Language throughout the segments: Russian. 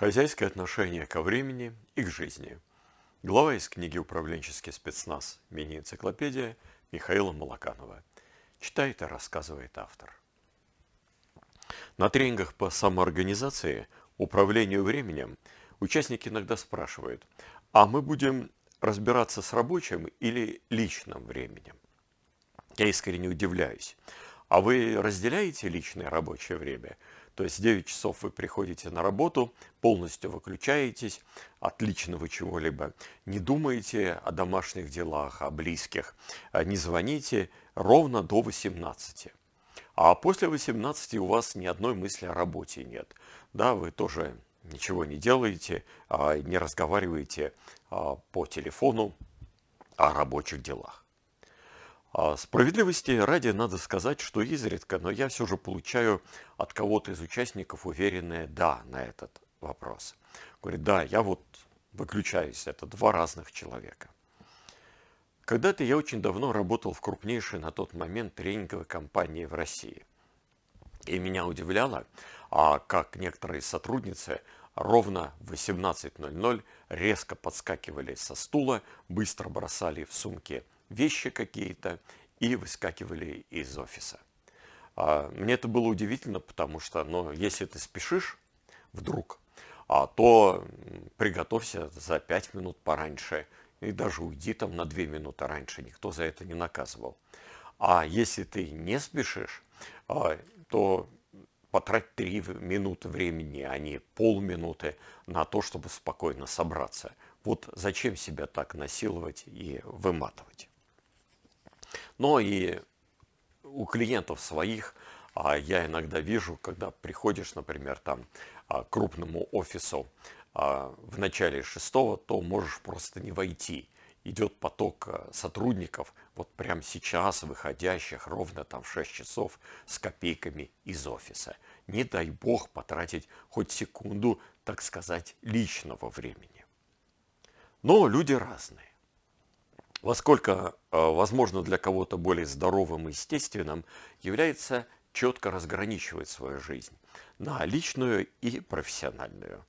Хозяйское отношение ко времени и к жизни. Глава из книги «Управленческий спецназ. Мини-энциклопедия» Михаила Малаканова. Читает и рассказывает автор. На тренингах по самоорганизации, управлению временем участники иногда спрашивают, а мы будем разбираться с рабочим или личным временем? Я искренне удивляюсь. А вы разделяете личное рабочее время – то есть 9 часов вы приходите на работу, полностью выключаетесь, отлично вы чего-либо не думаете о домашних делах, о близких, а не звоните ровно до 18. А после 18 у вас ни одной мысли о работе нет. Да, вы тоже ничего не делаете, а не разговариваете по телефону о рабочих делах. А справедливости ради надо сказать, что изредка, но я все же получаю от кого-то из участников уверенное «да» на этот вопрос. Говорит, да, я вот выключаюсь, это два разных человека. Когда-то я очень давно работал в крупнейшей на тот момент тренинговой компании в России. И меня удивляло, а как некоторые сотрудницы ровно в 18.00 резко подскакивали со стула, быстро бросали в сумки вещи какие-то и выскакивали из офиса. А, мне это было удивительно, потому что, ну, если ты спешишь вдруг, а, то приготовься за 5 минут пораньше и даже уйди там на 2 минуты раньше, никто за это не наказывал. А если ты не спешишь, а, то потрать 3 минуты времени, а не полминуты на то, чтобы спокойно собраться. Вот зачем себя так насиловать и выматывать? Но и у клиентов своих а я иногда вижу, когда приходишь, например, там а, к крупному офису а, в начале шестого, то можешь просто не войти. Идет поток сотрудников, вот прямо сейчас выходящих ровно там в 6 часов с копейками из офиса. Не дай бог потратить хоть секунду, так сказать, личного времени. Но люди разные во сколько, э, возможно, для кого-то более здоровым и естественным, является четко разграничивать свою жизнь на личную и профессиональную.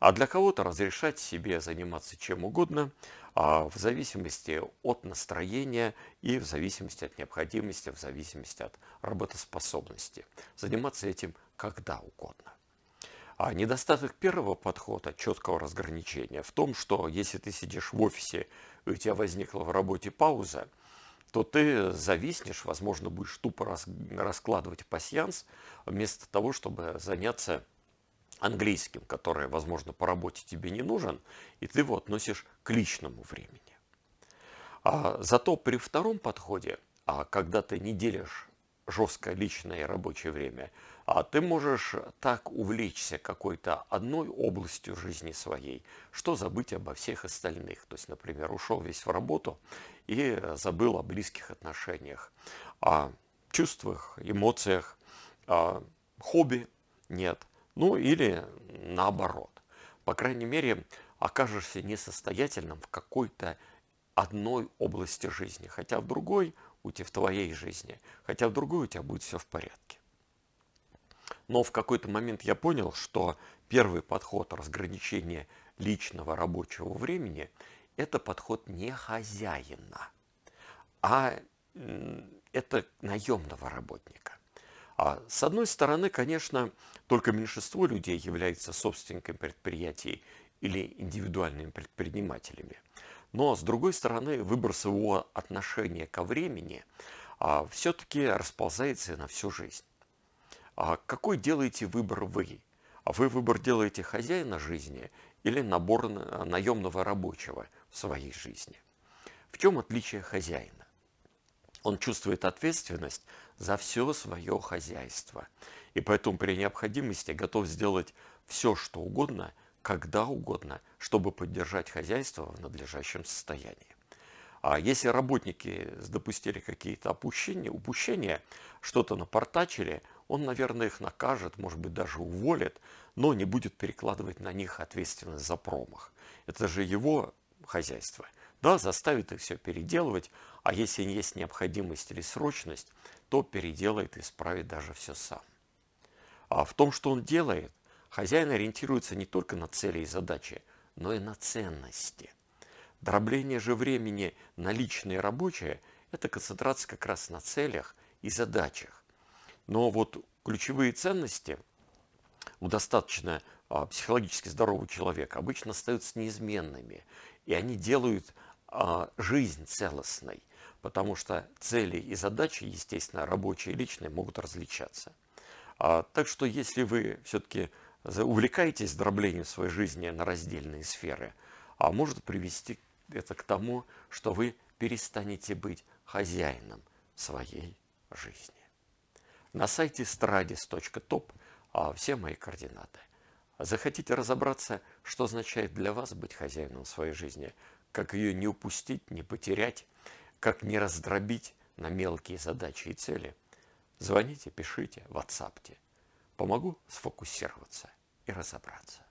А для кого-то разрешать себе заниматься чем угодно, а в зависимости от настроения и в зависимости от необходимости, в зависимости от работоспособности. Заниматься этим когда угодно. А недостаток первого подхода, четкого разграничения, в том, что если ты сидишь в офисе, и у тебя возникла в работе пауза, то ты зависнешь, возможно, будешь тупо раскладывать пасьянс, вместо того, чтобы заняться английским, который, возможно, по работе тебе не нужен, и ты его относишь к личному времени. А зато при втором подходе, а когда ты не делишь жесткое личное и рабочее время, а ты можешь так увлечься какой-то одной областью жизни своей, что забыть обо всех остальных. То есть, например, ушел весь в работу и забыл о близких отношениях, о чувствах, эмоциях, о хобби нет. Ну или наоборот. По крайней мере, окажешься несостоятельным в какой-то одной области жизни, хотя в другой – у тебя в твоей жизни, хотя в другой у тебя будет все в порядке. Но в какой-то момент я понял, что первый подход разграничения личного рабочего времени – это подход не хозяина, а это наемного работника. А с одной стороны, конечно, только меньшинство людей является собственниками предприятий или индивидуальными предпринимателями. Но, с другой стороны, выбор своего отношения ко времени а, все-таки расползается на всю жизнь. А какой делаете выбор вы? А вы выбор делаете хозяина жизни или набор наемного рабочего в своей жизни? В чем отличие хозяина? Он чувствует ответственность за все свое хозяйство. И поэтому при необходимости готов сделать все, что угодно – когда угодно, чтобы поддержать хозяйство в надлежащем состоянии. А если работники допустили какие-то опущения, упущения, что-то напортачили, он, наверное, их накажет, может быть, даже уволит, но не будет перекладывать на них ответственность за промах. Это же его хозяйство. Да, заставит их все переделывать, а если есть необходимость или срочность, то переделает и исправит даже все сам. А в том, что он делает, Хозяин ориентируется не только на цели и задачи, но и на ценности. Дробление же времени на личное и рабочее – это концентрация как раз на целях и задачах. Но вот ключевые ценности у достаточно а, психологически здорового человека обычно остаются неизменными, и они делают а, жизнь целостной, потому что цели и задачи, естественно, рабочие и личные, могут различаться. А, так что если вы все-таки увлекаетесь дроблением своей жизни на раздельные сферы, а может привести это к тому, что вы перестанете быть хозяином своей жизни. На сайте stradis.top а, все мои координаты. Захотите разобраться, что означает для вас быть хозяином своей жизни, как ее не упустить, не потерять, как не раздробить на мелкие задачи и цели, звоните, пишите, ватсапте. Помогу сфокусироваться и разобраться.